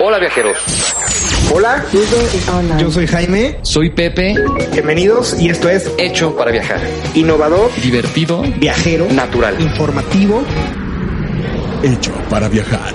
Hola viajeros. Hola, yo soy Jaime. Soy Pepe. Bienvenidos y esto es Hecho para viajar. Innovador, Divertido. viajero, Natural. informativo. Hecho para viajar.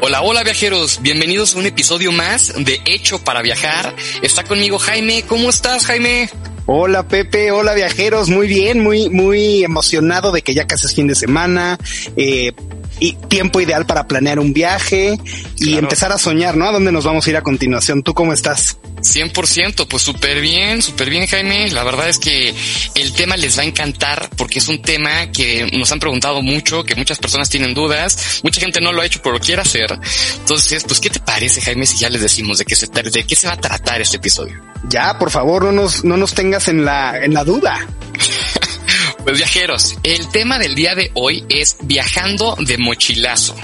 Hola, hola viajeros. Bienvenidos a un episodio más de Hecho para viajar. Está conmigo Jaime. ¿Cómo estás, Jaime? Hola Pepe, hola viajeros, muy bien, muy, muy emocionado de que ya casi es fin de semana, eh, y tiempo ideal para planear un viaje y Claro. empezar a soñar, ¿no? ¿A dónde nos vamos a ir a continuación? ¿Tú cómo estás? 100%, pues súper bien, súper bien Jaime. La verdad es que el tema les va a encantar porque es un tema que nos han preguntado mucho, que muchas personas tienen dudas, mucha gente no lo ha hecho pero lo quiere hacer. Entonces, pues, ¿qué te parece Jaime si ya les decimos de qué se, de qué se va a tratar este episodio? Ya, por favor, no nos, no nos tengas en la, en la duda. Pues viajeros, el tema del día de hoy es viajando de mochilazo.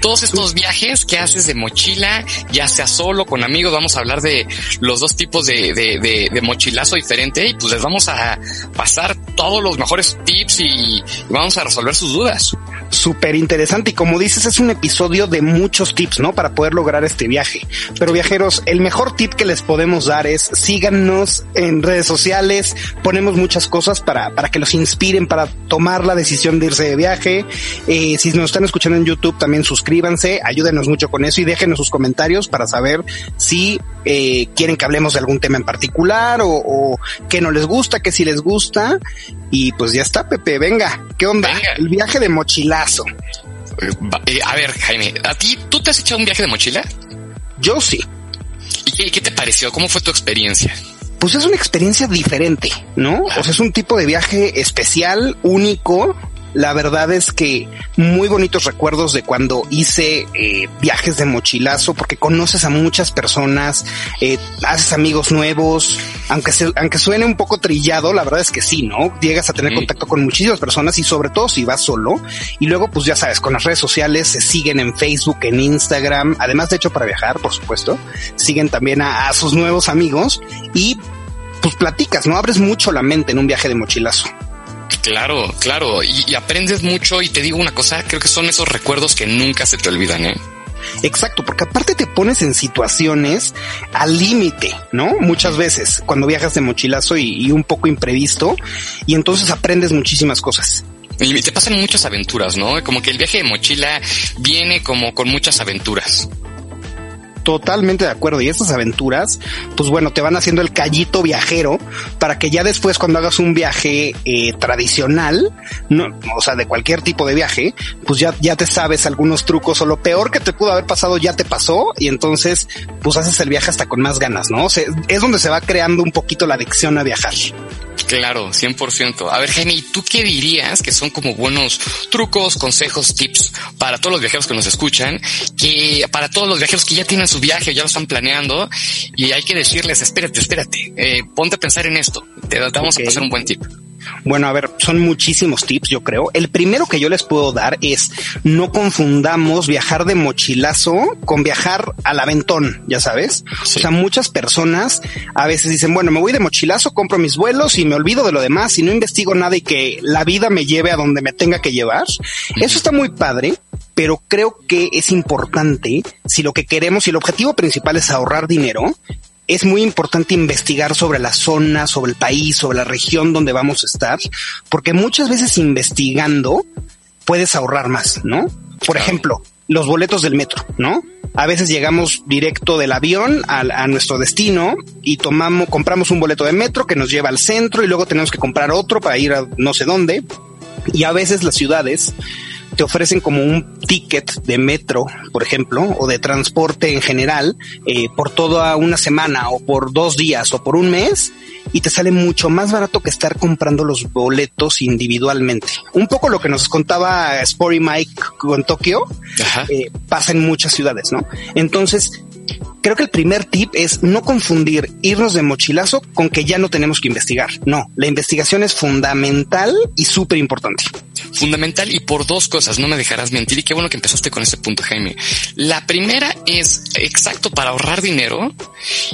Todos estos viajes que haces de mochila, ya sea solo, con amigos, vamos a hablar de los dos tipos de, de, de- de mochilazo diferente y pues les vamos a pasar todos los mejores tips y, y vamos a resolver sus dudas. Súper interesante y como dices es un episodio de muchos tips, ¿no? Para poder lograr este viaje. Pero viajeros, el mejor tip que les podemos dar es síganos en redes sociales, ponemos muchas cosas para, para que los inspiren para tomar la decisión de irse de viaje. Eh, si nos están escuchando en YouTube también suscríbanse, ayúdenos mucho con eso y déjenos sus comentarios para saber si eh, quieren que hablemos de algún tema en particular o, o que no les gusta, que si les gusta. Y pues ya está, Pepe, venga, ¿qué onda? Venga. El viaje de mochilazo. Eh, a ver, Jaime, ¿a ti tú te has echado un viaje de mochila? Yo sí. ¿Y qué, qué te pareció? ¿Cómo fue tu experiencia? Pues es una experiencia diferente, ¿no? O sea, es un tipo de viaje especial, único. La verdad es que muy bonitos recuerdos de cuando hice eh, viajes de mochilazo, porque conoces a muchas personas, eh, haces amigos nuevos, aunque se, aunque suene un poco trillado, la verdad es que sí, ¿no? Llegas a tener contacto con muchísimas personas y sobre todo si vas solo. Y luego, pues ya sabes, con las redes sociales se siguen en Facebook, en Instagram, además de hecho para viajar, por supuesto, siguen también a, a sus nuevos amigos y pues platicas, ¿no? Abres mucho la mente en un viaje de mochilazo. Claro, claro, y, y aprendes mucho y te digo una cosa, creo que son esos recuerdos que nunca se te olvidan, ¿eh? Exacto, porque aparte te pones en situaciones al límite, ¿no? Muchas veces cuando viajas de mochilazo y, y un poco imprevisto y entonces aprendes muchísimas cosas. Y te pasan muchas aventuras, ¿no? Como que el viaje de mochila viene como con muchas aventuras. Totalmente de acuerdo. Y estas aventuras, pues bueno, te van haciendo el callito viajero para que ya después cuando hagas un viaje eh, tradicional, no, o sea, de cualquier tipo de viaje, pues ya, ya te sabes algunos trucos o lo peor que te pudo haber pasado ya te pasó y entonces pues haces el viaje hasta con más ganas, ¿no? O sea, es donde se va creando un poquito la adicción a viajar. Claro, 100%. A ver, Jaime, ¿y tú qué dirías que son como buenos trucos, consejos, tips para todos los viajeros que nos escuchan? Que para todos los viajeros que ya tienen su viaje, ya lo están planeando y hay que decirles, espérate, espérate, eh, ponte a pensar en esto. Te vamos Ok. a pasar un buen tip. Bueno, a ver, son muchísimos tips, yo creo. El primero que yo les puedo dar es no confundamos viajar de mochilazo con viajar al aventón, ya sabes. Sí. O sea, muchas personas a veces dicen, bueno, me voy de mochilazo, compro mis vuelos y me olvido de lo demás y no investigo nada y que la vida me lleve a donde me tenga que llevar. Eso está muy padre, pero creo que es importante si lo que queremos, si el objetivo principal es ahorrar dinero, es muy importante investigar sobre la zona, sobre el país, sobre la región donde vamos a estar, porque muchas veces investigando puedes ahorrar más, ¿no? Por ejemplo, los boletos del metro, ¿no? A veces llegamos directo del avión al- a, nuestro destino y tomamos, compramos un boleto de metro que nos lleva al centro y luego tenemos que comprar otro para ir a no sé dónde. Y a veces las ciudades te ofrecen como un ticket de metro, por ejemplo, o de transporte en general, eh, por toda una semana o por dos días o por un mes y te sale mucho más barato que estar comprando los boletos individualmente. Un poco lo que nos contaba Spory Mike con Tokio eh, pasa en muchas ciudades, ¿no? Entonces, creo que el primer tip es no confundir irnos de mochilazo con que ya no tenemos que investigar. No, la investigación es fundamental y súper importante. Fundamental y por dos cosas, no me dejarás mentir y qué bueno que empezaste con ese punto, Jaime. La primera es exacto para ahorrar dinero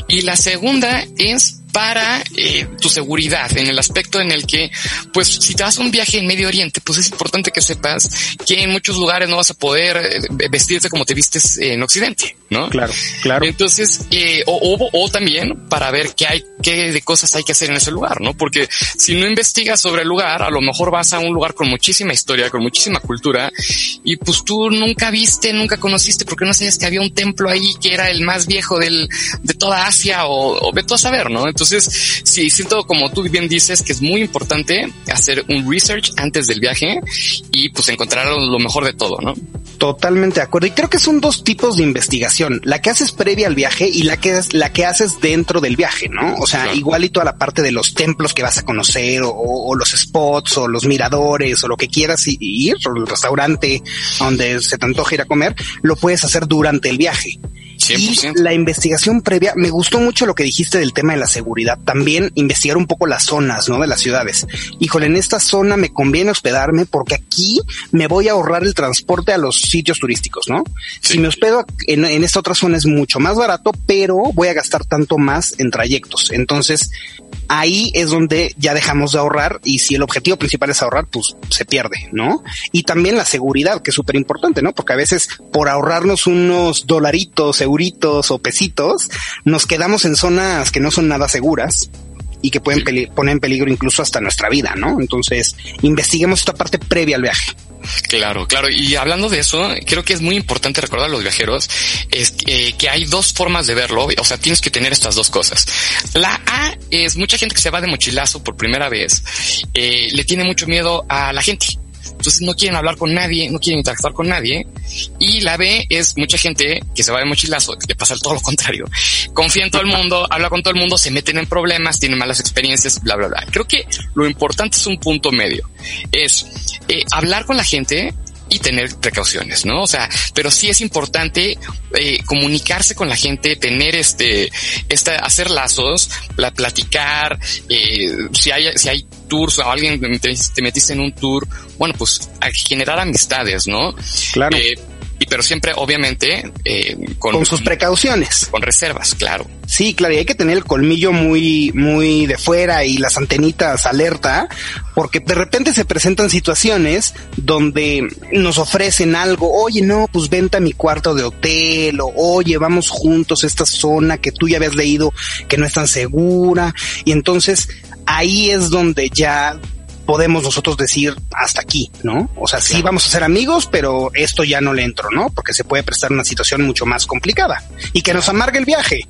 y la segunda es para eh, tu seguridad, en el aspecto en el que, pues, si te vas a un viaje en Medio Oriente, pues es importante que sepas que en muchos lugares no vas a poder eh, vestirte como te vistes en Occidente, ¿no? Claro, claro. Entonces, eh, o, o, o, también para ver qué hay, qué de cosas hay que hacer en ese lugar, ¿no? Porque si no investigas sobre el lugar, a lo mejor vas a un lugar con muchísima historia, con muchísima cultura, y pues tú nunca viste, nunca conociste, porque no sabías que había un templo ahí que era el más viejo del, de toda Asia, o, o ve tú a saber, ¿no? Entonces, entonces, sí, siento como tú bien dices que es muy importante hacer un research antes del viaje y pues encontrar lo mejor de todo, ¿no? Totalmente de acuerdo. Y creo que son dos tipos de investigación. La que haces previa al viaje y la que es la que haces dentro del viaje, ¿no? O sea, claro. igual y toda la parte de los templos que vas a conocer o, o, los spots o los miradores o lo que quieras ir o el restaurante donde se te antoja ir a comer, lo puedes hacer durante el viaje. 100%. Y la investigación previa, me gustó mucho lo que dijiste del tema de la seguridad. También investigar un poco las zonas, ¿no? De las ciudades. Híjole, en esta zona me conviene hospedarme porque aquí me voy a ahorrar el transporte a los sitios turísticos, ¿no? Sí. Si me hospedo en, en esta otra zona es mucho más barato, pero voy a gastar tanto más en trayectos. Entonces, ahí es donde ya dejamos de ahorrar y si el objetivo principal es ahorrar, pues se pierde, ¿no? Y también la seguridad, que es súper importante, ¿no? Porque a veces por ahorrarnos unos dolaritos, euritos o pesitos, nos quedamos en zonas que no son nada seguras y que pueden poner en peligro incluso hasta nuestra vida, ¿no? Entonces, investiguemos esta parte previa al viaje. Claro, claro. Y hablando de eso, creo que es muy importante recordar a los viajeros es eh, que hay dos formas de verlo. O sea, tienes que tener estas dos cosas. La A es mucha gente que se va de mochilazo por primera vez, eh, le tiene mucho miedo a la gente. Entonces no quieren hablar con nadie, no quieren interactuar con nadie. Y la B es mucha gente que se va de mochilazo, que pasa todo lo contrario. Confía en todo el mundo, habla con todo el mundo, se meten en problemas, tienen malas experiencias, bla, bla, bla. Creo que lo importante es un punto medio. Es eh, hablar con la gente, y tener precauciones, ¿no? O sea, pero sí es importante eh, comunicarse con la gente, tener este, esta, hacer lazos, la, platicar, eh, si hay, si hay tours o alguien te, te, metiste en un tour, bueno, pues a generar amistades, ¿no? Claro. Eh, y pero siempre, obviamente, eh, con, con, sus precauciones. Con reservas, claro. Sí, claro, y hay que tener el colmillo muy, muy de fuera y las antenitas alerta, porque de repente se presentan situaciones donde nos ofrecen algo, oye, no, pues venta mi cuarto de hotel, o oye, vamos juntos a esta zona que tú ya habías leído que no es tan segura, y entonces ahí es donde ya podemos nosotros decir hasta aquí, ¿no? O sea, sí vamos a ser amigos, pero esto ya no le entro, ¿no? Porque se puede prestar una situación mucho más complicada y que nos amargue el viaje.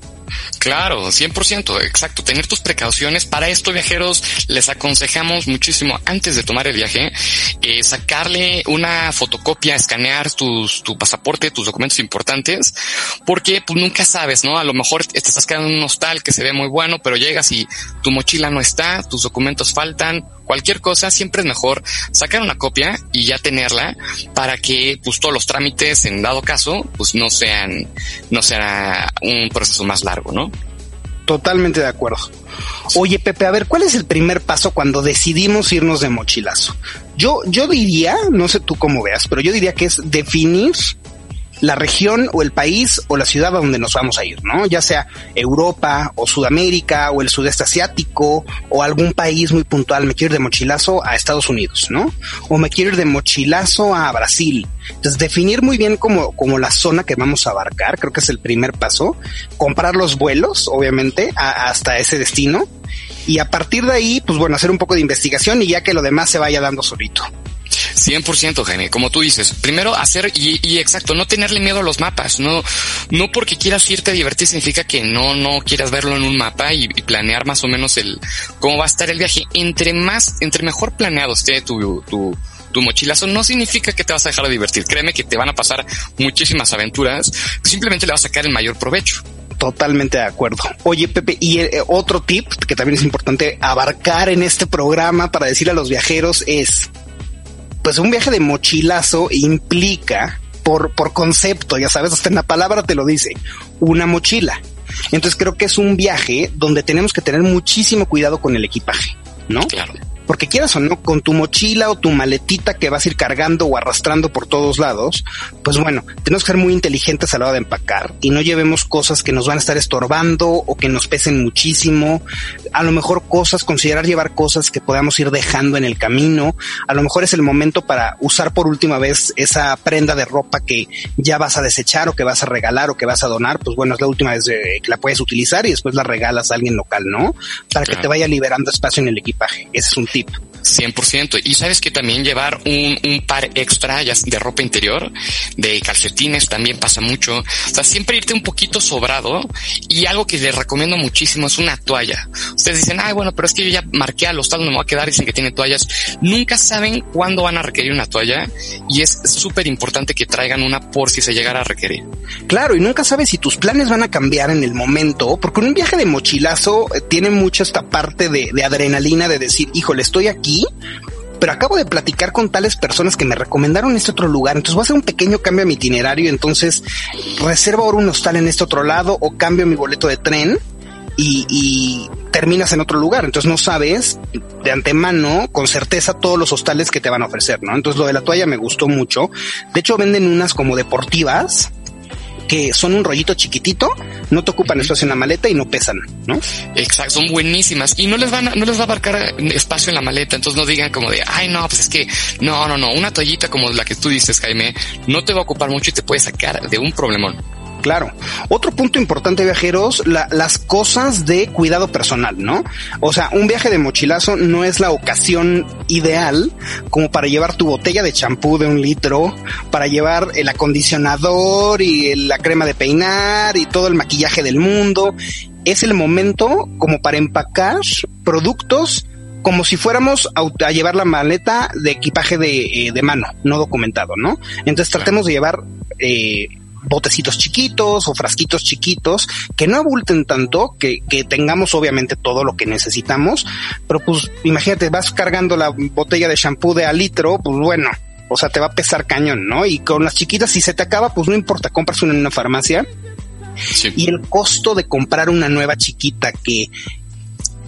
Claro, 100%, exacto. Tener tus precauciones. Para esto, viajeros, les aconsejamos muchísimo antes de tomar el viaje, eh, sacarle una fotocopia, escanear tus, tu pasaporte, tus documentos importantes, porque pues nunca sabes, ¿no? A lo mejor te estás quedando en un hostal que se ve muy bueno, pero llegas y tu mochila no está, tus documentos faltan, cualquier cosa, siempre es mejor sacar una copia y ya tenerla para que pues todos los trámites en dado caso pues no sean, no sea un proceso más largo, ¿no? Totalmente de acuerdo. Oye, Pepe, a ver, ¿cuál es el primer paso cuando decidimos irnos de mochilazo? Yo, yo diría, no sé tú cómo veas, pero yo diría que es definir la región o el país o la ciudad a donde nos vamos a ir, ¿no? Ya sea Europa o Sudamérica o el sudeste asiático o algún país muy puntual. Me quiero ir de mochilazo a Estados Unidos, ¿no? O me quiero ir de mochilazo a Brasil. Entonces, definir muy bien como, como la zona que vamos a abarcar, creo que es el primer paso. Comprar los vuelos, obviamente, hasta ese destino. Y a partir de ahí, pues bueno, hacer un poco de investigación y ya que lo demás se vaya dando solito. 100% Jaime, como tú dices, primero hacer y, exacto, no tenerle miedo a los mapas, no, no porque quieras irte a divertir significa que no, no quieras verlo en un mapa y, y, planear más o menos el, cómo va a estar el viaje. Entre más, entre mejor planeado esté tu, tu, tu mochilazo, no significa que te vas a dejar de divertir. Créeme que te van a pasar muchísimas aventuras. Simplemente le vas a sacar el mayor provecho. Totalmente de acuerdo. Oye, Pepe, y eh, otro tip que también es importante abarcar en este programa para decir a los viajeros es, pues un viaje de mochilazo implica por, por concepto, ya sabes, hasta en la palabra te lo dice, una mochila. Entonces creo que es un viaje donde tenemos que tener muchísimo cuidado con el equipaje, ¿no? Claro. Porque quieras o no, con tu mochila o tu maletita que vas a ir cargando o arrastrando por todos lados, pues bueno, tenemos que ser muy inteligentes a la hora de empacar y no llevemos cosas que nos van a estar estorbando o que nos pesen muchísimo. A lo mejor cosas, considerar llevar cosas que podamos ir dejando en el camino. A lo mejor es el momento para usar por última vez esa prenda de ropa que ya vas a desechar o que vas a regalar o que vas a donar. Pues bueno, es la última vez que la puedes utilizar y después la regalas a alguien local, ¿no? Para que te vaya liberando espacio en el equipaje. Ese es un tip. 100%. Y sabes que también llevar un, un par extra ya de ropa interior, de calcetines también pasa mucho. O sea, siempre irte un poquito sobrado y algo que les recomiendo muchísimo es una toalla. Ustedes dicen, ay, bueno, pero es que yo ya marqué al hostal, no me voy a quedar, dicen que tiene toallas. Nunca saben cuándo van a requerir una toalla y es súper importante que traigan una por si se llegara a requerir. Claro, y nunca sabes si tus planes van a cambiar en el momento, porque un viaje de mochilazo eh, tiene mucho esta parte de, de adrenalina de decir, híjole, estoy aquí, pero acabo de platicar con tales personas que me recomendaron este otro lugar, entonces voy a hacer un pequeño cambio a mi itinerario, entonces reservo ahora un hostal en este otro lado o cambio mi boleto de tren y, y, terminas en otro lugar. Entonces no sabes de antemano con certeza todos los hostales que te van a ofrecer, ¿no? Entonces lo de la toalla me gustó mucho. De hecho venden unas como deportivas que son un rollito chiquitito, no te ocupan espacio en la maleta y no pesan, ¿no? Exacto, son buenísimas y no les van a, no les va a abarcar espacio en la maleta, entonces no digan como de, ay no, pues es que no, no, no, una toallita como la que tú dices, Jaime, no te va a ocupar mucho y te puede sacar de un problemón. Claro. Otro punto importante, viajeros, la, las cosas de cuidado personal, ¿no? O sea, un viaje de mochilazo no es la ocasión ideal como para llevar tu botella de champú de un litro, para llevar el acondicionador y la crema de peinar y todo el maquillaje del mundo. Es el momento como para empacar productos como si fuéramos a, a, llevar la maleta de equipaje de, eh, de mano, no documentado, ¿no? Entonces tratemos de llevar eh, botecitos chiquitos o frasquitos chiquitos que no abulten tanto, que, que tengamos obviamente todo lo que necesitamos, pero pues imagínate, vas cargando la botella de shampoo de a litro, pues bueno, o sea, te va a pesar cañón, ¿no? Y con las chiquitas, si se te acaba, pues no importa, compras una en una farmacia. Sí. Y el costo de comprar una nueva chiquita que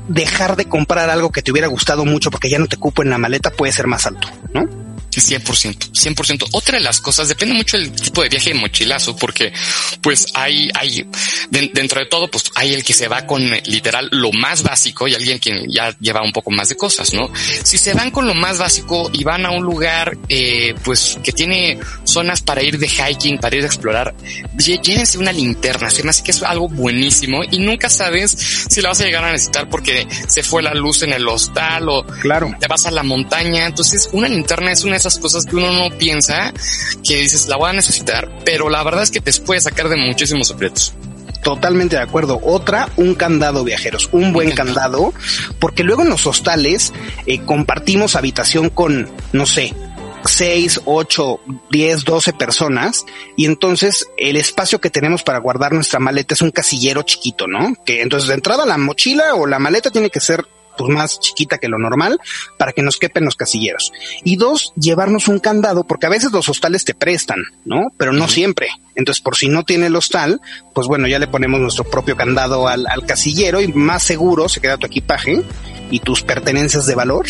dejar de comprar algo que te hubiera gustado mucho porque ya no te cupo en la maleta puede ser más alto, ¿no? 100%, 100%. Otra de las cosas, depende mucho del tipo de viaje de mochilazo, porque pues hay, hay, de, dentro de todo, pues hay el que se va con literal lo más básico y alguien que ya lleva un poco más de cosas, ¿no? Si se van con lo más básico y van a un lugar, eh, pues que tiene zonas para ir de hiking, para ir a explorar, llévense una linterna, se me hace que es algo buenísimo y nunca sabes si la vas a llegar a necesitar porque se fue la luz en el hostal o claro. te vas a la montaña. Entonces, una linterna es una esas cosas que uno no piensa que dices la voy a necesitar, pero la verdad es que te puede sacar de muchísimos aprietos. Totalmente de acuerdo. Otra, un candado viajeros, un buen candado, porque luego en los hostales eh, compartimos habitación con, no sé, 6, 8, 10, 12 personas y entonces el espacio que tenemos para guardar nuestra maleta es un casillero chiquito, ¿no? Que entonces de entrada la mochila o la maleta tiene que ser pues más chiquita que lo normal para que nos quepen los casilleros. Y dos, llevarnos un candado, porque a veces los hostales te prestan, ¿no? Pero no siempre. Entonces, por si no tiene el hostal, pues bueno, ya le ponemos nuestro propio candado al, al casillero y más seguro se queda tu equipaje y tus pertenencias de valor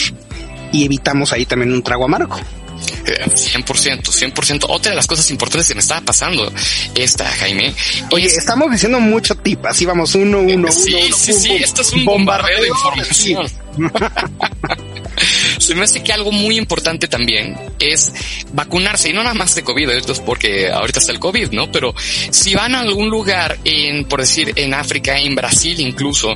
y evitamos ahí también un trago amargo. 100%, 100%. Otra de las cosas importantes que me estaba pasando esta, Jaime. Oye, es... estamos diciendo mucho tip, así vamos uno, uno, sí, uno. Sí, uno, sí, esto es un bombardeo, bombardeo de información. Se me hace que algo muy importante también es vacunarse y no nada más de COVID, esto es porque ahorita está el COVID, ¿no? Pero si van a algún lugar en, por decir, en África, en Brasil incluso,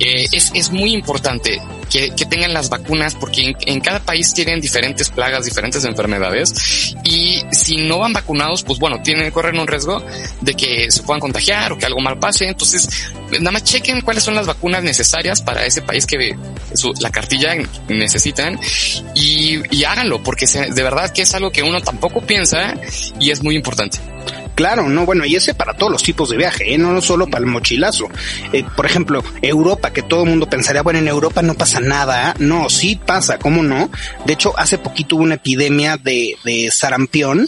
eh, es, es muy importante que, tengan las vacunas, porque en, cada país tienen diferentes plagas, diferentes enfermedades, y si no van vacunados, pues bueno, tienen, corren un riesgo de que se puedan contagiar o que algo mal pase. Entonces, nada más chequen cuáles son las vacunas necesarias para ese país que la cartilla necesitan y, y háganlo, porque de verdad que es algo que uno tampoco piensa y es muy importante. Claro, no, bueno, y ese para todos los tipos de viaje, ¿eh? no solo para el mochilazo. Eh, por ejemplo, Europa, que todo el mundo pensaría, bueno, en Europa no pasa nada. No, sí pasa, ¿cómo no? De hecho, hace poquito hubo una epidemia de, de sarampión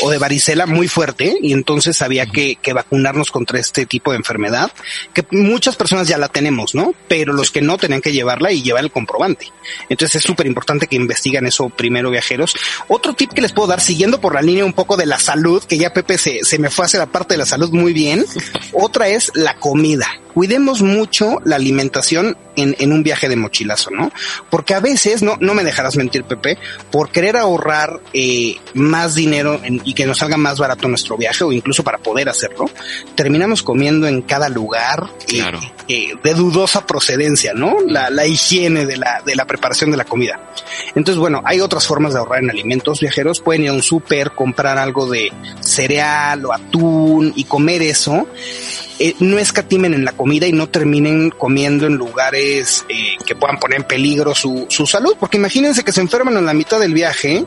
o de varicela muy fuerte y entonces había que, que vacunarnos contra este tipo de enfermedad, que muchas personas ya la tenemos, ¿no? Pero los que no tenían que llevarla y llevar el comprobante. Entonces es súper importante que investiguen eso primero, viajeros. Otro tip que les puedo dar, siguiendo por la línea un poco de la salud, que ya Pepe se, se me fue hacia la parte de la salud muy bien. Otra es la comida cuidemos mucho la alimentación en, en, un viaje de mochilazo, ¿no? Porque a veces, no, no me dejarás mentir, Pepe, por querer ahorrar eh, más dinero y que nos salga más barato nuestro viaje o incluso para poder hacerlo, terminamos comiendo en cada lugar eh, eh, de dudosa procedencia, ¿no? La, la higiene de la, de la preparación de la comida. Entonces, bueno, hay otras formas de ahorrar en alimentos viajeros. Pueden ir a un súper, comprar algo de cereal o atún y comer eso eh, no escatimen en la comida y no terminen comiendo en lugares eh, que puedan poner en peligro su, su salud, porque imagínense que se enferman en la mitad del viaje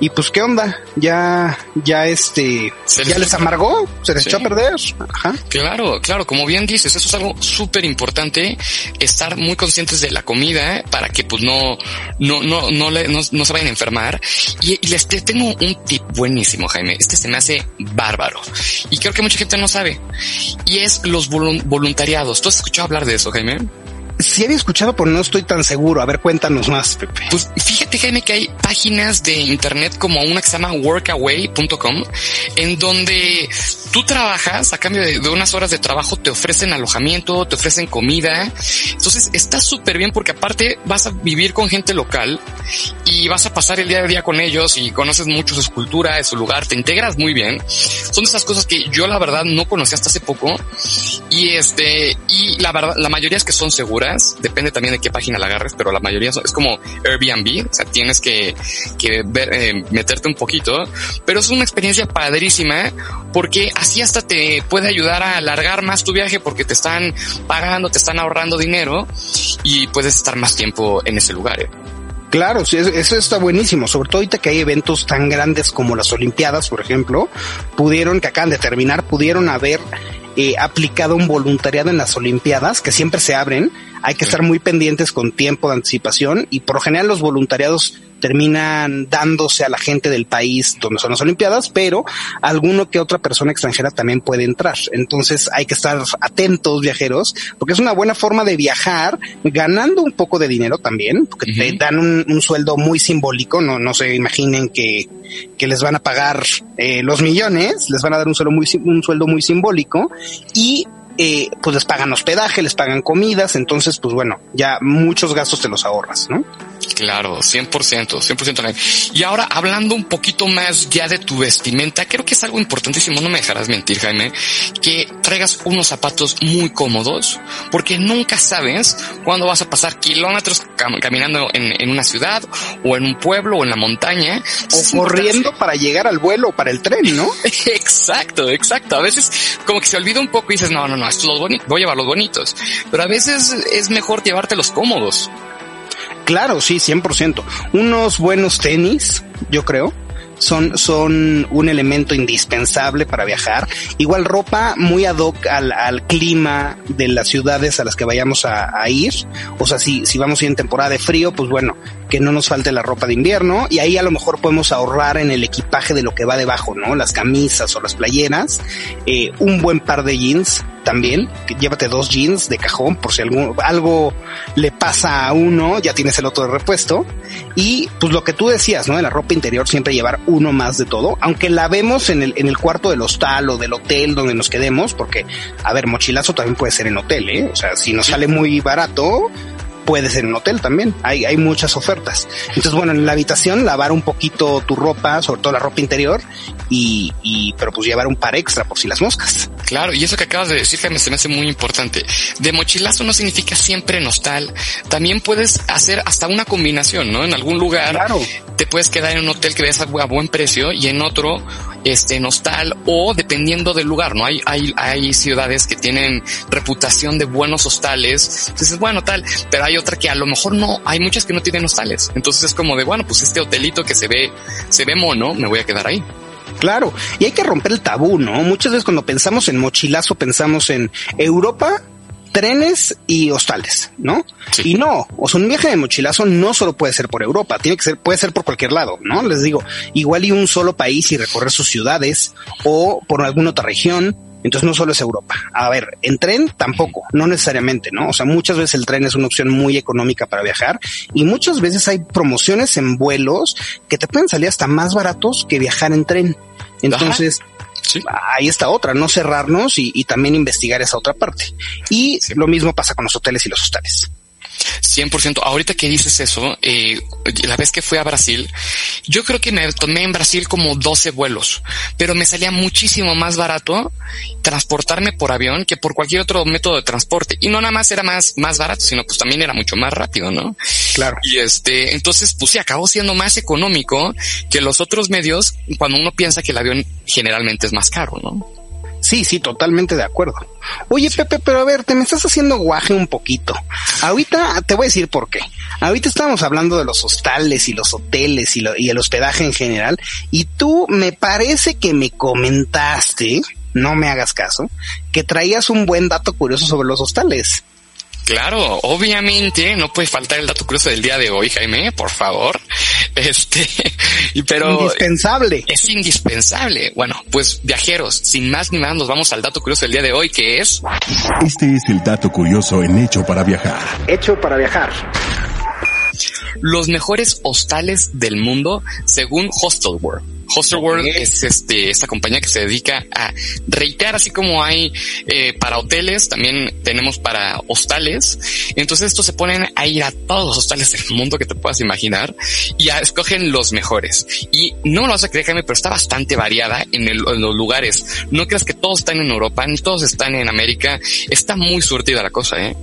y pues, ¿qué onda? Ya, ya este, ya les, amargó, se les echó a perder. Ajá. Claro, claro, como bien dices, eso es algo súper importante, estar muy conscientes de la comida para que pues no, no, no, no, le, no, se vayan a enfermar. Y, les tengo un tip buenísimo, Jaime. Este se me hace bárbaro. Y creo que mucha gente no sabe. Y es los voluntariados. ¿Tú has escuchado hablar de eso, Jaime? Sí había escuchado, pero no estoy tan seguro. A ver, cuéntanos más, Pepe. Pues fíjate, Jaime, que hay páginas de internet como una que se llama workaway.com, en donde tú trabajas a cambio de, unas horas de trabajo, te ofrecen alojamiento, te ofrecen comida. Entonces está súper bien porque aparte vas a vivir con gente local y vas a pasar el día a día con ellos y conoces mucho su cultura, su lugar, te integras muy bien. Son esas cosas que yo la verdad no conocía hasta hace poco y este, y la verdad, la mayoría es que son seguras, depende también de qué página la agarres, pero la mayoría es como Airbnb, o sea, tienes que, que ver, eh, meterte un poquito, pero es una experiencia padrísima porque así hasta te puede ayudar a alargar más tu viaje porque te están pagando, te están ahorrando dinero y puedes estar más tiempo en ese lugar. ¿eh? Claro, sí, eso está buenísimo, sobre todo ahorita que hay eventos tan grandes como las Olimpiadas, por ejemplo, pudieron, que acaban de terminar, pudieron haber eh, aplicado un voluntariado en las Olimpiadas, que siempre se abren, hay que estar muy pendientes con tiempo de anticipación y por lo general los voluntariados terminan dándose a la gente del país donde son las Olimpiadas, pero alguno que otra persona extranjera también puede entrar. Entonces hay que estar atentos, viajeros, porque es una buena forma de viajar, ganando un poco de dinero también, porque te dan un, sueldo muy simbólico, no, no se imaginen que, que les van a pagar eh, los millones, les van a dar un sueldo muy, un sueldo muy simbólico. Y eh, pues les pagan hospedaje, les pagan comidas, entonces pues bueno, ya muchos gastos te los ahorras, ¿no? Claro, 100%, 100%. Y ahora hablando un poquito más ya de tu vestimenta, creo que es algo importantísimo, no me dejarás mentir, Jaime, que traigas unos zapatos muy cómodos, porque nunca sabes cuándo vas a pasar kilómetros caminando en, una ciudad o en un pueblo o en la montaña. O corriendo para llegar al vuelo o para el tren, ¿no? exacto, exacto. A veces como que se olvida un poco y dices, no, no, no, voy a llevar los bonitos. Pero a veces es mejor llevarte los cómodos. Claro, sí, 100%. Unos buenos tenis, yo creo son, son un elemento indispensable para viajar. Igual ropa muy ad hoc al, clima de las ciudades a las que vayamos a, a, ir. O sea, si, si vamos a ir en temporada de frío, pues bueno, que no nos falte la ropa de invierno y ahí a lo mejor podemos ahorrar en el equipaje de lo que va debajo, ¿no? Las camisas o las playeras, eh, un buen par de jeans también, llévate dos jeans de cajón por si algo, algo le pasa a uno, ya tienes el otro de repuesto. Y pues lo que tú decías, ¿no? De la ropa interior siempre llevar uno más de todo, aunque la vemos en el, en el cuarto del hostal o del hotel donde nos quedemos, porque, a ver, mochilazo también puede ser en hotel, ¿eh? O sea, si nos sale muy barato, puede ser en hotel también. Hay, hay muchas ofertas. Entonces, bueno, en la habitación lavar un poquito tu ropa, sobre todo la ropa interior, y, y pero pues llevar un par extra por si las moscas. Claro, y eso que acabas de decir, Jaime, se me hace muy importante. De mochilazo no significa siempre en hostal. También puedes hacer hasta una combinación, ¿no? En algún lugar Claro. te puedes quedar en un hotel que ves a, bu- a buen precio y en otro, este, en hostal o dependiendo del lugar, ¿no? Hay, hay, hay ciudades que tienen reputación de buenos hostales. Entonces, bueno, tal, pero hay otra que a lo mejor no, hay muchas que no tienen hostales. Entonces es como de, bueno, pues este hotelito que se ve, se ve mono, me voy a quedar ahí. Claro, y hay que romper el tabú, ¿no? Muchas veces cuando pensamos en mochilazo pensamos en Europa, trenes y hostales, ¿no? Sí. Y no, o sea, un viaje de mochilazo no solo puede ser por Europa, tiene que ser, puede ser por cualquier lado, ¿no? Les digo, igual y un solo país y recorrer sus ciudades o por alguna otra región. Entonces no solo es Europa. A ver, en tren tampoco, no necesariamente, ¿no? O sea, muchas veces el tren es una opción muy económica para viajar y muchas veces hay promociones en vuelos que te pueden salir hasta más baratos que viajar en tren. Entonces, Sí. ahí está otra, no cerrarnos y, y también investigar esa otra parte. Y Sí. lo mismo pasa con los hoteles y los hostales. 100%. Ahorita que dices eso, eh, la vez que fui a Brasil, yo creo que me tomé en Brasil como 12 vuelos, pero me salía muchísimo más barato transportarme por avión que por cualquier otro método de transporte. Y no nada más era más, más barato, sino pues también era mucho más rápido, ¿no? Claro. Y este, entonces, pues sí, acabó siendo más económico que los otros medios cuando uno piensa que el avión generalmente es más caro, ¿no? Sí, sí, totalmente de acuerdo. Oye, Pepe, pero a ver, te me estás haciendo guaje un poquito. Ahorita te voy a decir por qué. Ahorita estábamos hablando de los hostales y los hoteles y, lo- y el hospedaje en general, y tú me parece que me comentaste, no me hagas caso, que traías un buen dato curioso sobre los hostales. Claro, obviamente no puede faltar el dato curioso del día de hoy, Jaime, por favor. Este, pero Indispensable. es indispensable. Bueno, pues viajeros, sin más ni más, nos vamos al dato curioso del día de hoy, que es Este es el dato curioso en Hecho para Viajar. Hecho para viajar. los mejores hostales del mundo según Hostel World. Hostel World Ok. es este, esta compañía que se dedica a reitear, así como hay eh, para hoteles, también tenemos para hostales. Entonces estos se ponen a ir a todos los hostales del mundo que te puedas imaginar y a- escogen los mejores. Y no me lo vas a creer, Jaime, pero está bastante variada en, el- en los lugares. No creas que todos están en Europa, ni todos están en América. Está muy surtida la cosa, ¿eh?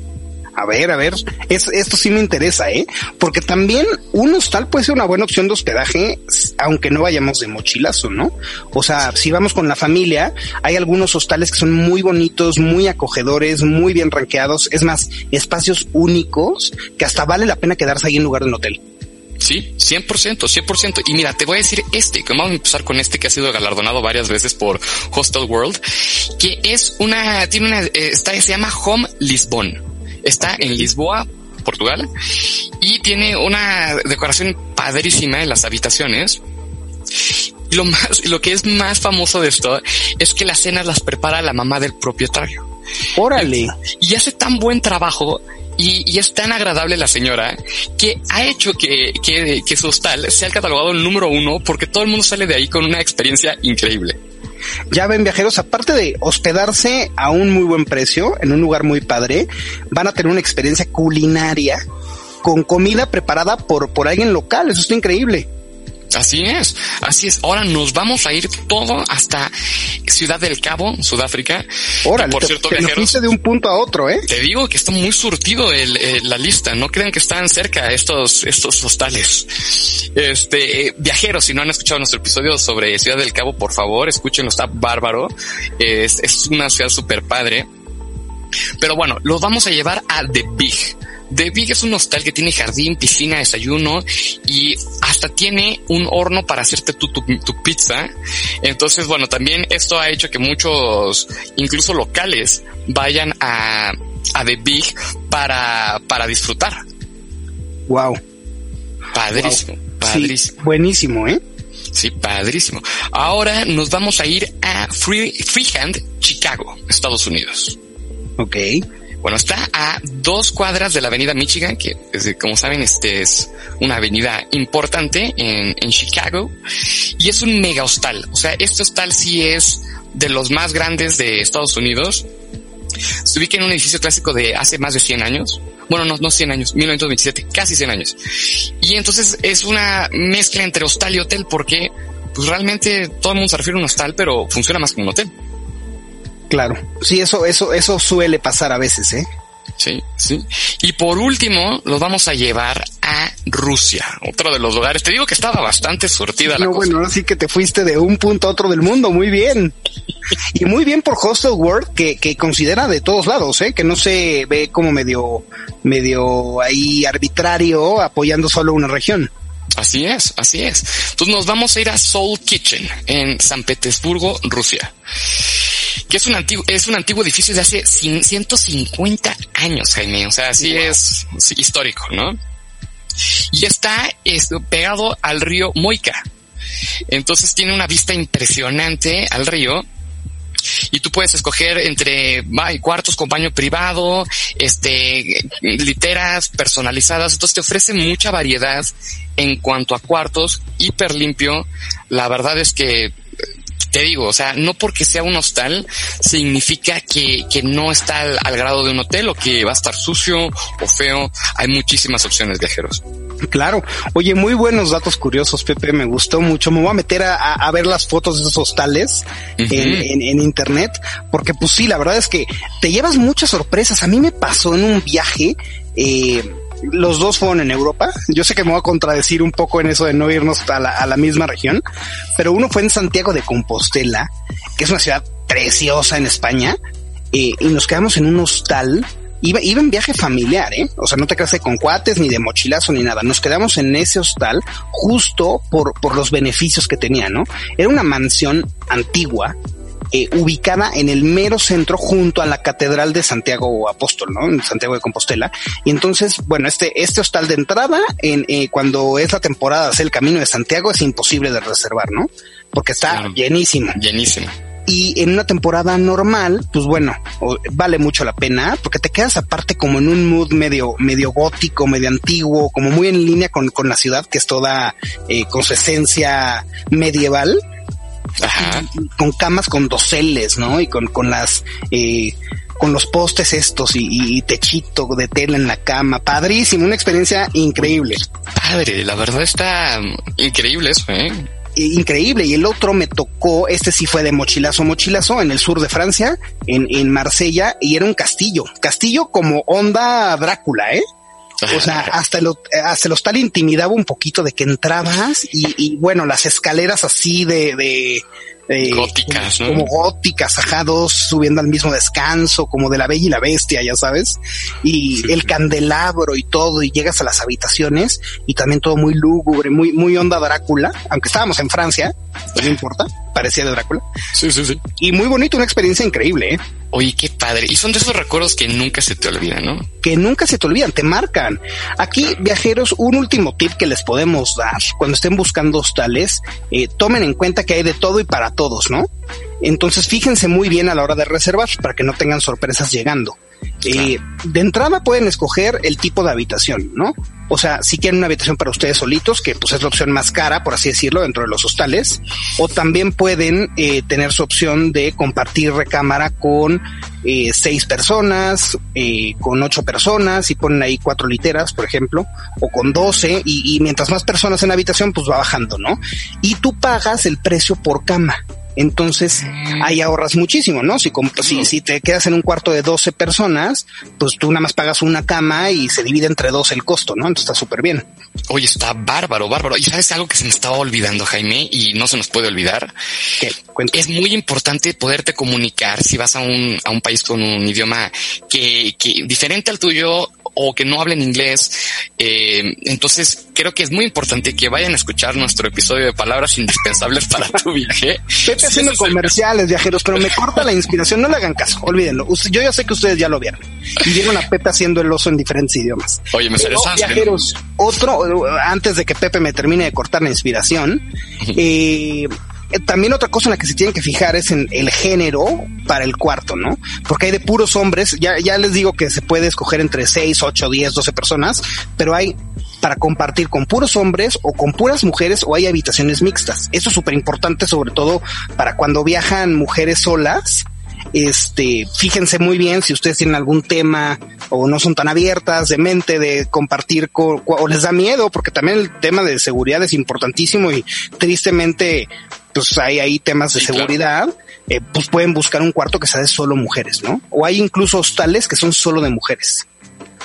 A ver, a ver, es- esto sí me interesa, ¿eh? Porque también un hostal puede ser una buena opción de hospedaje, aunque no vayamos de mochilazo, ¿no? O sea, si vamos con la familia, hay algunos hostales que son muy bonitos, muy acogedores, muy bien rankeados, es más, espacios únicos que hasta vale la pena quedarse ahí en lugar de un hotel. Sí, 100%, 100%. Y mira, te voy a decir este, que vamos a empezar con este que ha sido galardonado varias veces por Hostel World, que es una, tiene una, eh, está, se llama Home Lisbon. Está en Lisboa, Portugal, y tiene una decoración padrísima en las habitaciones. Y lo más, lo que es más famoso de esto es que las cenas las prepara la mamá del propietario Órale. y hace tan buen trabajo y, y es tan agradable la señora que ha hecho que, que, que su hostal sea el catalogado el número uno porque todo el mundo sale de ahí con una experiencia increíble. Ya ven viajeros, aparte de hospedarse a un muy buen precio, en un lugar muy padre, van a tener una experiencia culinaria con comida preparada por, por alguien local. Eso está increíble. Así es, así es. Ahora nos vamos a ir todo hasta Ciudad del Cabo, Sudáfrica. Órale, Y por cierto, te viajeros, de un punto a otro, ¿eh? te digo que está muy surtido el, la lista. No crean que están cerca estos, estos hostales. Este, eh, viajeros, si no han escuchado nuestro episodio sobre Ciudad del Cabo, por favor, escúchenlo, está bárbaro. Es, es una ciudad súper padre. Pero bueno, los vamos a llevar a The Big. The Big es un hostal que tiene jardín, piscina, desayuno y hasta tiene un horno para hacerte tu, tu, tu pizza. Entonces, bueno, también esto ha hecho que muchos, incluso locales, vayan a, a The Big para, para disfrutar. Wow. Padrísimo, padrísimo. Sí, buenísimo, ¿eh? Sí, padrísimo. Ahora nos vamos a ir a Free, Freehand, Chicago, Estados Unidos. Ok. Bueno, está a dos cuadras de la avenida Michigan, que como saben, este es una avenida importante en, en Chicago y es un mega hostal. O sea, este hostal sí es de los más grandes de Estados Unidos. Se ubica en un edificio clásico de hace más de 100 años. Bueno, no, no 100 años, 1927, casi 100 años. Y entonces es una mezcla entre hostal y hotel porque pues realmente todo el mundo se refiere a un hostal, pero funciona más como un hotel. Claro. Sí, eso, eso, eso suele pasar a veces, ¿eh? Sí, sí. Y por último, los vamos a llevar a Rusia, otro de los lugares. Te digo que estaba bastante surtida la no, cosa. bueno, ahora sí que te fuiste de un punto a otro del mundo. Muy bien. y muy bien por Hostel World, que, que considera de todos lados, ¿eh? Que no se ve como medio, medio ahí arbitrario apoyando solo una región. Así es, así es. Entonces nos vamos a ir a Soul Kitchen en San Petersburgo, Rusia. Que es un antiguo, es un antiguo edificio de hace cin- 150 años, Jaime. O sea, así es sí, histórico, ¿no? Y está es, pegado al río Moika. Entonces tiene una vista impresionante al río y tú puedes escoger entre ay, cuartos con baño privado, este, literas personalizadas. Entonces te ofrece mucha variedad en cuanto a cuartos, hiper limpio. La verdad es que te digo, o sea, no porque sea un hostal significa que, que no está al, al grado de un hotel o que va a estar sucio o feo. Hay muchísimas opciones viajeros. Claro. Oye, muy buenos datos curiosos, Pepe. Me gustó mucho. Me voy a meter a, a- ver las fotos de esos hostales en, en- en internet, porque pues sí, la verdad es que te llevas muchas sorpresas. A mí me pasó en un viaje, eh, los dos fueron en Europa. Yo sé que me voy a contradecir un poco en eso de no irnos a la, misma región, pero uno fue en Santiago de Compostela, que es una ciudad preciosa en España, eh, y nos quedamos en un hostal. Iba, en viaje familiar, ¿eh? O sea, no te creas con cuates, ni de mochilazo, ni nada. Nos quedamos en ese hostal justo por, por los beneficios que tenía, ¿no? Era una mansión antigua, eh, ubicada en el mero centro junto a la Catedral de Santiago Apóstol, ¿no? En Santiago de Compostela. Y entonces, bueno, este, este hostal de entrada, en, eh, cuando es la temporada hacer el camino de Santiago, es imposible de reservar, ¿no? Porque está Claro. llenísimo. Llenísimo. Y en una temporada normal, pues bueno, vale mucho la pena porque te quedas aparte como en un mood medio, medio gótico, medio antiguo, como muy en línea con, con la ciudad que es toda eh, con su esencia medieval, Ajá. con camas con doseles, ¿no? Y con, con las, eh, con los postes estos y, y techito de tela en la cama. Padrísimo, una experiencia increíble. Padre, la verdad está increíble eso, ¿eh? increíble. Y el otro me tocó, este sí fue de mochilazo, mochilazo en el sur de Francia, en, en Marsella, y era un castillo. Castillo como onda Drácula, ¿eh? O sea, hasta el, hasta el hostal intimidaba un poquito de que entrabas y, y bueno, las escaleras así de, de, de- Góticas, ¿no? como góticas, ajá, dos subiendo al mismo descanso, como de la bella y la bestia, ya sabes, y Sí, el sí. candelabro y todo, y llegas a las habitaciones y también todo muy lúgubre, muy, muy onda Drácula, aunque estábamos en Francia, no importa, parecía de Drácula, Sí, sí, sí. y muy bonito, una experiencia increíble, ¿eh? Oye, qué padre. Y son de esos recuerdos que nunca se te olvidan, ¿no? que nunca se te olvidan, te marcan. Aquí, viajeros, un último tip que les podemos dar cuando estén buscando hostales, eh, tomen en cuenta que hay de todo y para todos, ¿no? Entonces fíjense muy bien a la hora de reservar para que no tengan sorpresas llegando. Eh, de entrada pueden escoger el tipo de habitación, ¿no? O sea, si quieren una habitación para ustedes solitos, que pues es la opción más cara, por así decirlo, dentro de los hostales, o también pueden eh, tener su opción de compartir recámara con eh, seis personas, eh, con ocho personas, y ponen ahí cuatro literas, por ejemplo, o con doce, y, y mientras más personas en la habitación, pues va bajando, ¿no? Y tú pagas el precio por cama. Entonces, ahí ahorras muchísimo, ¿no? Si, si, si te quedas en un cuarto de 12 personas, pues tú nada más pagas una cama y se divide entre dos el costo, ¿no? Entonces está súper bien. Oye, está bárbaro, bárbaro. Y sabes algo que se me estaba olvidando, Jaime, y no se nos puede olvidar. ¿Qué? Es muy importante poderte comunicar si vas a un, a un país con un idioma que, que diferente al tuyo o que no hablen inglés. Eh, entonces creo que es muy importante que vayan a escuchar nuestro episodio de palabras indispensables para tu viaje. Pepe Haciendo comerciales, viajeros, pero me corta la inspiración. No le hagan caso, olvídenlo. Usted- Yo ya sé que ustedes ya lo vieron. Y vieron a Pepe haciendo el oso en diferentes idiomas. Oye, me Pero, viajeros, otro, antes de que Pepe me termine de cortar la inspiración, eh, también otra cosa en la que se tienen que fijar es en el género para el cuarto, ¿no? Porque hay de puros hombres, ya, ya les digo que se puede escoger entre 6, 8, 10, 12 personas, pero hay para compartir con puros hombres o con puras mujeres o hay habitaciones mixtas. Eso es súper importante, sobre todo para cuando viajan mujeres solas. Este, fíjense muy bien si ustedes tienen algún tema o no son tan abiertas de mente de compartir co- co- o les da miedo, porque también el tema de seguridad es importantísimo y tristemente pues hay ahí temas de seguridad, eh, pues pueden buscar un cuarto que sea de solo mujeres, ¿no? O hay incluso hostales que son solo de mujeres.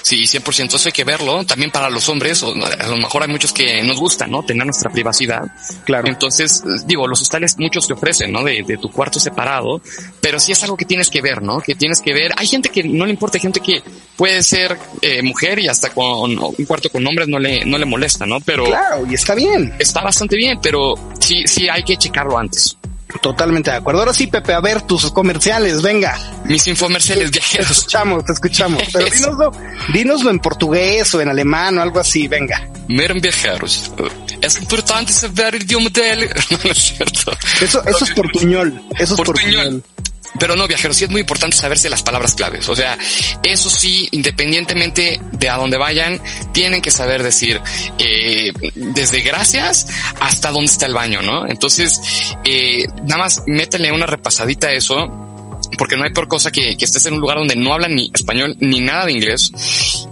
Sí, 100%. Eso hay que verlo. También para los hombres, o a lo mejor hay muchos que nos gustan, ¿no? Tener nuestra privacidad. Claro. Entonces, digo, los hostales muchos te ofrecen, ¿no? De, de tu cuarto separado, pero sí es algo que tienes que ver, ¿no? Que tienes que ver. Hay gente que no le importa, hay gente que puede ser eh, mujer y hasta con un cuarto con hombres no le, no le molesta, ¿no? Pero. Claro, y está bien. Está bastante bien, pero sí, sí hay que checarlo antes. Totalmente de acuerdo. Ahora sí, Pepe, a ver tus comerciales, venga. Mis infomerciales viajeros. Te escuchamos, te escuchamos. Pero dínoslo, dínoslo en portugués o en alemán o algo así, venga. Miren viajeros, es importante saber el idioma de No, es cierto. Eso, eso es portuñol. Eso es portuñol. portuñol. Pero no, viajeros, sí es muy importante saberse las palabras claves. O sea, eso sí, independientemente de a dónde vayan, tienen que saber decir eh, desde gracias hasta dónde está el baño, ¿no? Entonces, eh, nada más métele una repasadita a eso porque no hay por cosa que, que, estés en un lugar donde no hablan ni español ni nada de inglés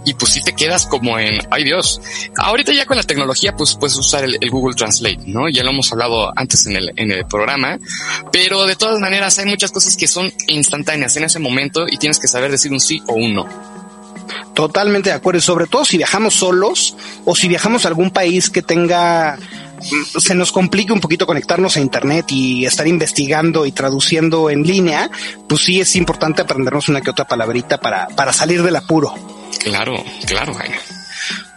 y pues sí te quedas como en, ay Dios, ahorita ya con la tecnología pues puedes usar el, el, Google Translate, ¿no? Ya lo hemos hablado antes en el, en el programa, pero de todas maneras hay muchas cosas que son instantáneas en ese momento y tienes que saber decir un sí o un no. Totalmente de acuerdo, y sobre todo si viajamos solos o si viajamos a algún país que tenga se nos complique un poquito conectarnos a internet y estar investigando y traduciendo en línea, pues sí es importante aprendernos una que otra palabrita para, para salir del apuro. Claro, claro, Jaime.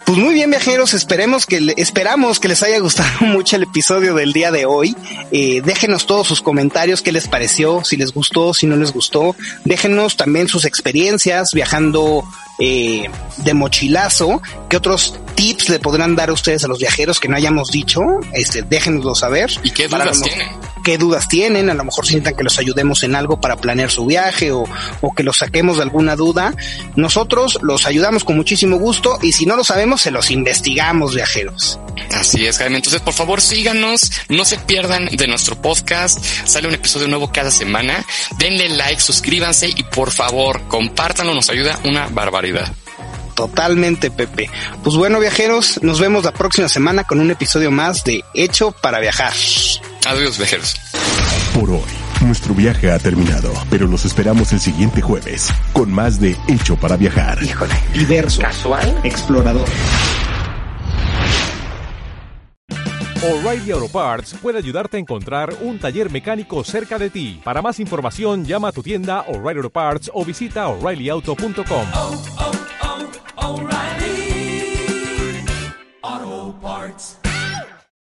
Pues muy bien, viajeros, esperemos que esperamos que les haya gustado mucho el episodio del día de hoy. Eh, déjenos todos sus comentarios, qué les pareció, si les gustó, si no les gustó. Déjenos también sus experiencias viajando eh, de mochilazo, qué otros tips le podrán dar a ustedes a los viajeros que no hayamos dicho, este, déjenoslo saber. ¿Y qué dudas tienen? Qué dudas tienen, a lo mejor sientan que los ayudemos en algo para planear su viaje o, o, que los saquemos de alguna duda. Nosotros los ayudamos con muchísimo gusto y si no lo sabemos, se los investigamos, viajeros. Así es, Jaime. Entonces, por favor, síganos, no se pierdan de nuestro podcast. Sale un episodio nuevo cada semana. Denle like, suscríbanse y por favor, compártanlo, nos ayuda una barbaridad. Totalmente, Pepe. Pues bueno, viajeros, nos vemos la próxima semana con un episodio más de Hecho para Viajar. Adiós, viajeros. Por hoy, nuestro viaje ha terminado, pero los esperamos el siguiente jueves con más de Hecho para Viajar. Híjole, diverso, casual, explorador. O'Reilly Auto Parts puede ayudarte a encontrar un taller mecánico cerca de ti. Para más información, llama a tu tienda O'Reilly Auto Parts o visita oreillyauto.com. Oh, oh, oh.